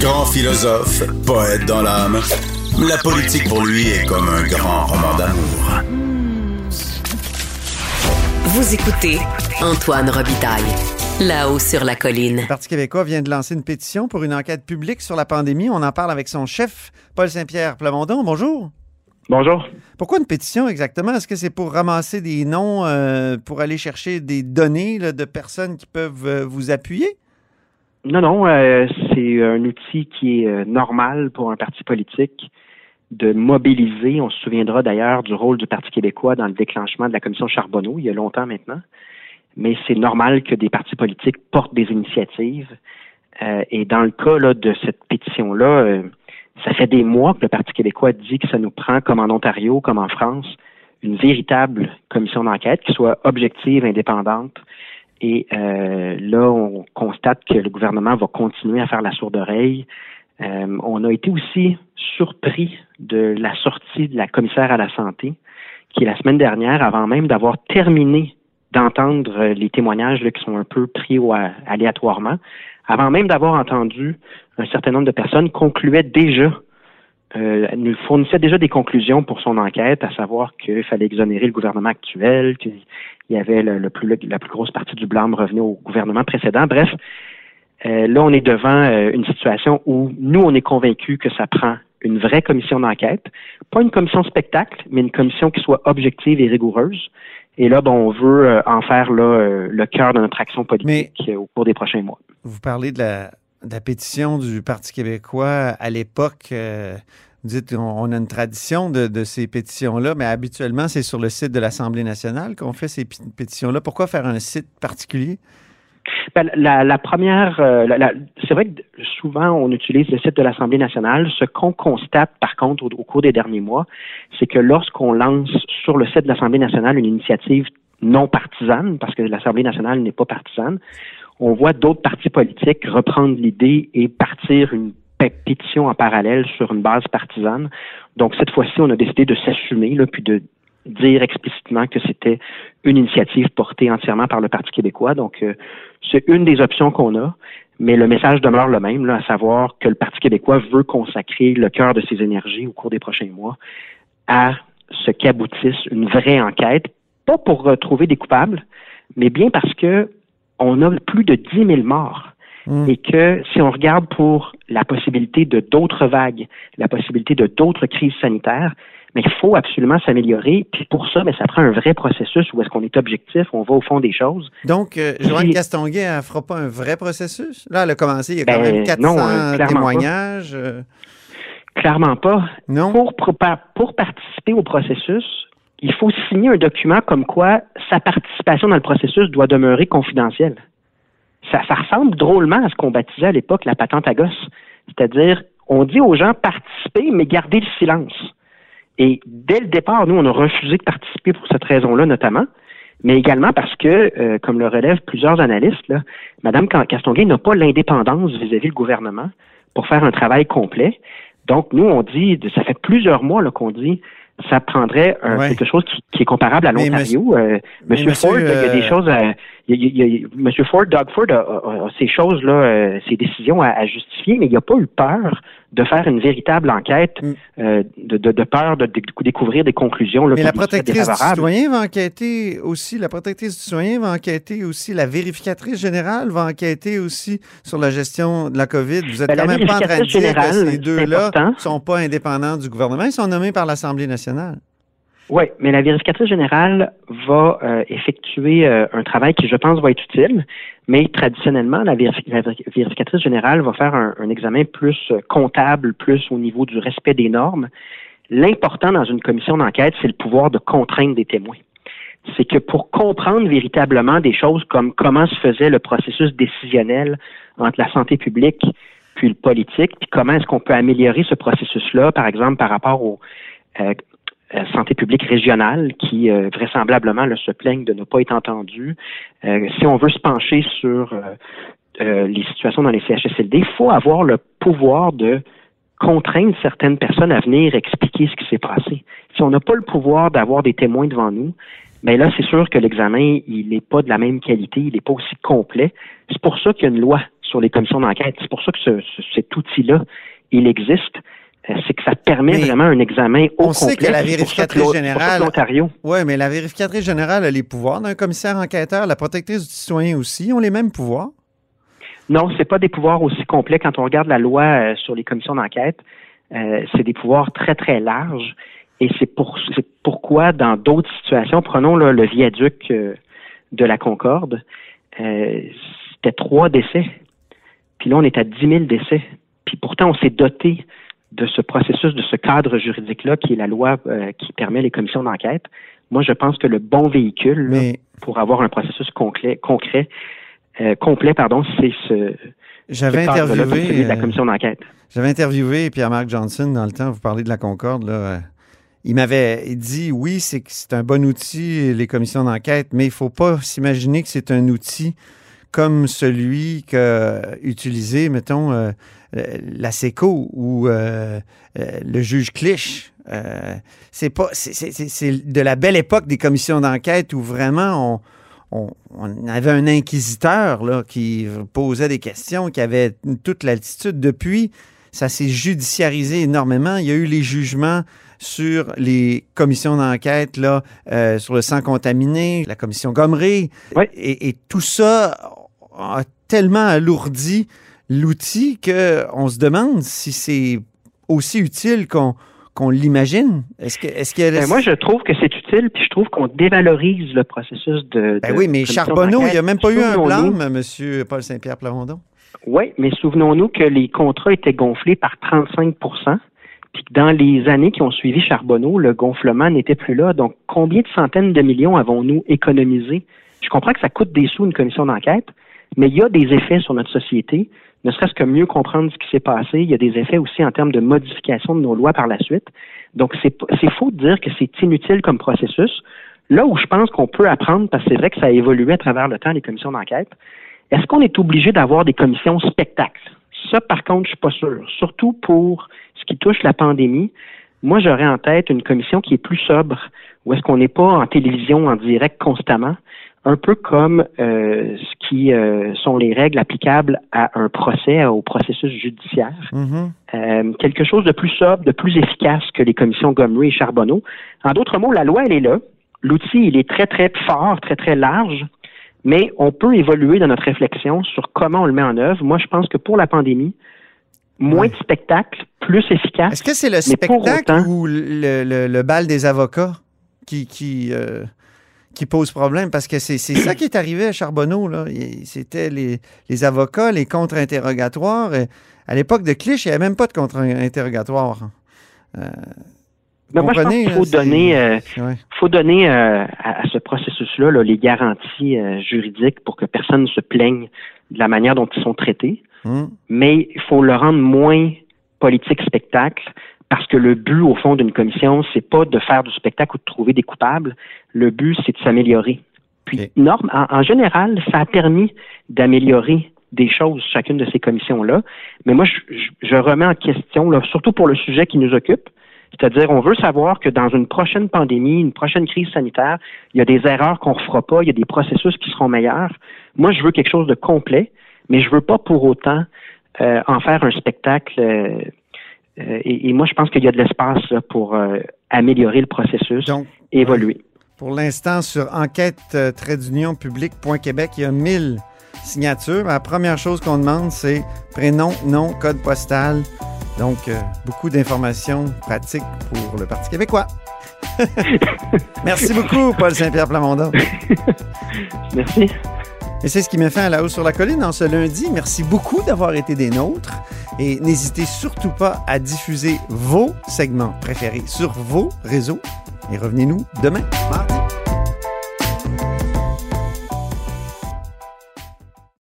Grand philosophe, poète dans l'âme, la politique pour lui est comme un grand roman d'amour. Vous écoutez Antoine Robitaille, là-haut sur la colline. Le Parti québécois vient de lancer une pétition pour une enquête publique sur la pandémie. On en parle avec son chef, Paul Saint-Pierre Plamondon. Bonjour. Bonjour. Pourquoi une pétition exactement? Est-ce que c'est pour ramasser des noms, euh, pour aller chercher des données là, de personnes qui peuvent euh, vous appuyer? Non, non, euh, c'est un outil qui est euh, normal pour un parti politique de mobiliser. On se souviendra d'ailleurs du rôle du Parti québécois dans le déclenchement de la commission Charbonneau, il y a longtemps maintenant. Mais c'est normal que des partis politiques portent des initiatives. Euh, et dans le cas là, de cette pétition-là, ça fait des mois que le Parti québécois dit que ça nous prend, comme en Ontario, comme en France, une véritable commission d'enquête qui soit objective, indépendante, et euh, là, on constate que le gouvernement va continuer à faire la sourde oreille. Euh, on a été aussi surpris de la sortie de la commissaire à la santé, qui la semaine dernière, avant même d'avoir terminé d'entendre les témoignages là, qui sont un peu pris au, aléatoirement, avant même d'avoir entendu un certain nombre de personnes, concluait déjà euh, nous fournissait déjà des conclusions pour son enquête, à savoir qu'il fallait exonérer le gouvernement actuel, qu'il y avait le, plus, la plus grosse partie du blâme revenait au gouvernement précédent. Bref, euh, là, on est devant euh, une situation où nous, on est convaincus que ça prend une vraie commission d'enquête, pas une commission spectacle, mais une commission qui soit objective et rigoureuse. Et là, bon, on veut euh, en faire là, le cœur de notre action politique au cours des prochains mois. Vous parlez de la, la pétition du Parti québécois à l'époque. Euh, vous dites on, a une tradition de, ces pétitions-là, mais habituellement, c'est sur le site de l'Assemblée nationale qu'on fait ces pétitions-là. Pourquoi faire un site particulier? Ben, la, première, euh, c'est vrai que souvent on utilise le site de l'Assemblée nationale. Ce qu'on constate, par contre, au, cours des derniers mois, c'est que lorsqu'on lance sur le site de l'Assemblée nationale une initiative non partisane, parce que l'Assemblée nationale n'est pas partisane, on voit d'autres partis politiques reprendre l'idée et partir une pétition en parallèle sur une base partisane. Donc cette fois-ci, on a décidé de s'assumer, puis de dire explicitement que c'était une initiative portée entièrement par le Parti québécois. Donc euh, c'est une des options qu'on a, mais le message demeure le même, à savoir que le Parti québécois veut consacrer le cœur de ses énergies au cours des prochains mois à ce qu'aboutisse une vraie enquête, pas pour retrouver des coupables, mais bien parce que on a plus de 10 000 morts. Hmm. Et que si on regarde pour la possibilité de d'autres vagues, la possibilité de d'autres crises sanitaires, mais il faut absolument s'améliorer. Puis pour ça, mais ça prend un vrai processus où est-ce qu'on est objectif, on va au fond des choses. Donc, euh, Joanne Castonguay, elle ne fera pas un vrai processus? Là, elle a commencé, il y a quand ben, même 400 euh, témoignages. Euh. Clairement pas. Non? Pour, pour participer au processus, il faut signer un document comme quoi sa participation dans le processus doit demeurer confidentielle. Ça, ressemble drôlement à ce qu'on baptisait à l'époque la patente à gosse. C'est-à-dire, on dit aux gens participer, mais garder le silence. Et dès le départ, nous, on a refusé de participer pour cette raison-là, notamment, mais également parce que, euh, comme le relèvent plusieurs analystes, Mme Castonguay n'a pas l'indépendance vis-à-vis du gouvernement pour faire un travail complet. Donc, nous, on dit, ça fait plusieurs mois qu'on dit, ça prendrait quelque chose qui, est comparable à l'Ontario. Euh, Monsieur Ford, il y a des euh, choses à, Monsieur Ford, Doug Ford a, ces choses-là, euh, ces décisions à, justifier, mais il n'a pas eu peur de faire une véritable enquête, mm. euh, de, de, peur de, découvrir des conclusions. mais la protectrice du citoyen va enquêter aussi, la protectrice du citoyen va enquêter aussi, la vérificatrice générale va enquêter aussi sur la gestion de la COVID. Vous êtes ben, quand même pas en train de dire que ces deux-là ne sont pas indépendants du gouvernement, ils sont nommés par l'Assemblée nationale. Oui, mais la vérificatrice générale va euh, effectuer euh, un travail qui, je pense, va être utile, mais traditionnellement, la, vérificatrice générale va faire un, examen plus euh, comptable, plus au niveau du respect des normes. L'important dans une commission d'enquête, c'est le pouvoir de contraindre des témoins. C'est que pour comprendre véritablement des choses comme comment se faisait le processus décisionnel entre la santé publique puis le politique, puis comment est-ce qu'on peut améliorer ce processus-là, par exemple, par rapport au, santé publique régionale qui euh, vraisemblablement se plaignent de ne pas être entendus. Euh, si on veut se pencher sur les situations dans les CHSLD, il faut avoir le pouvoir de contraindre certaines personnes à venir expliquer ce qui s'est passé. Si on n'a pas le pouvoir d'avoir des témoins devant nous, mais ben là, c'est sûr que l'examen, il n'est pas de la même qualité, il n'est pas aussi complet. C'est pour ça qu'il y a une loi sur les commissions d'enquête. C'est pour ça que cet outil-là, il existe. Euh, c'est que ça permet vraiment un examen au On sait que la vérificatrice générale. Oui, mais la vérificatrice générale a les pouvoirs d'un commissaire enquêteur. La protectrice du citoyen aussi ont les mêmes pouvoirs? Non, c'est pas des pouvoirs aussi complets. Quand on regarde la loi euh, sur les commissions d'enquête, euh, c'est des pouvoirs très, très larges. Et c'est pour, pourquoi, dans d'autres situations, prenons le viaduc de la Concorde, c'était trois décès. Puis là, on est à 10 000 décès. Puis pourtant, on s'est doté de ce processus, de ce cadre juridique-là qui est la loi euh, qui permet les commissions d'enquête. Moi, je pense que le bon véhicule pour avoir un processus concret, concret euh, complet, pardon, c'est ce. J'avais interviewé la euh, commission d'enquête. J'avais interviewé Pierre-Marc Johnson dans le temps. Vous parlez de la Concorde là. Il m'avait dit oui, c'est c'est un bon outil les commissions d'enquête, mais il faut pas s'imaginer que c'est un outil comme celui que utilisé, mettons, euh, euh, la SECO ou euh, le juge Clich. c'est pas, c'est de la belle époque des commissions d'enquête où vraiment on, on, avait un inquisiteur là, qui posait des questions, qui avait toute l'altitude. Depuis, ça s'est judiciarisé énormément. Il y a eu les jugements sur les commissions d'enquête là, sur le sang contaminé, la commission Gomery. Et, et, tout ça, a tellement alourdi l'outil qu'on se demande si c'est aussi utile qu'on qu'on l'imagine? Est-ce que, est-ce ben, moi, je trouve que c'est utile, puis je trouve qu'on dévalorise le processus de. Ben oui, mais Charbonneau, il n'y a même pas eu un blâme, M. Paul Saint-Pierre Plamondon. Oui, mais souvenons-nous que les contrats étaient gonflés par 35% puis que dans les années qui ont suivi Charbonneau, le gonflement n'était plus là. Donc, combien de centaines de millions avons-nous économisé? Je comprends que ça coûte des sous une commission d'enquête, mais il y a des effets sur notre société, ne serait-ce que mieux comprendre ce qui s'est passé. Il y a des effets aussi en termes de modification de nos lois par la suite. Donc, c'est faux de dire que c'est inutile comme processus. Là où je pense qu'on peut apprendre, parce que c'est vrai que ça a évolué à travers le temps, les commissions d'enquête, est-ce qu'on est obligé d'avoir des commissions spectacles? Ça, par contre, je suis pas sûr. Surtout pour ce qui touche la pandémie. Moi, j'aurais en tête une commission qui est plus sobre, où est-ce qu'on n'est pas en télévision en direct constamment, un peu comme euh, ce qui euh, sont les règles applicables à un procès, au processus judiciaire. Mm-hmm. Euh, quelque chose de plus sobre, de plus efficace que les commissions Gomery et Charbonneau. En d'autres mots, la loi, elle est là. L'outil, il est très, très fort, très, très large, mais on peut évoluer dans notre réflexion sur comment on le met en œuvre. Moi, je pense que pour la pandémie, moins de spectacles, plus efficace. Est-ce que c'est le spectacle ou le, le, bal des avocats qui, qui qui pose problème parce que c'est ça qui est arrivé à Charbonneau. C'était les, les, avocats, les contre-interrogatoires. À l'époque de Clich, il n'y avait même pas de contre-interrogatoire. Euh, moi, je pense qu'il faut donner, euh, faut donner euh, à, ce processus-là les garanties euh, juridiques pour que personne ne se plaigne de la manière dont ils sont traités. Hum. Mais il faut le rendre moins politique spectacle parce que le but, au fond, d'une commission, c'est pas de faire du spectacle ou de trouver des coupables. Le but, c'est de s'améliorer. Puis, norme, en, général, ça a permis d'améliorer des choses, chacune de ces commissions-là. Mais moi, je, remets en question, là, surtout pour le sujet qui nous occupe, c'est-à-dire, on veut savoir que dans une prochaine pandémie, une prochaine crise sanitaire, il y a des erreurs qu'on ne refera pas, il y a des processus qui seront meilleurs. Moi, je veux quelque chose de complet, mais je veux pas pour autant euh, en faire un spectacle euh, euh, et, moi, je pense qu'il y a de l'espace pour euh, améliorer le processus, Donc, évoluer. Pour l'instant, sur enquête euh, public.québec, il y a 1000 signatures. La première chose qu'on demande, c'est prénom, nom, code postal. Donc, beaucoup d'informations pratiques pour le Parti québécois. Merci beaucoup, Paul Saint-Pierre Plamondon. Merci. Et c'est ce qui met fin à la hausse sur la colline en ce lundi. Merci beaucoup d'avoir été des nôtres. Et n'hésitez surtout pas à diffuser vos segments préférés sur vos réseaux. Et revenez-nous demain.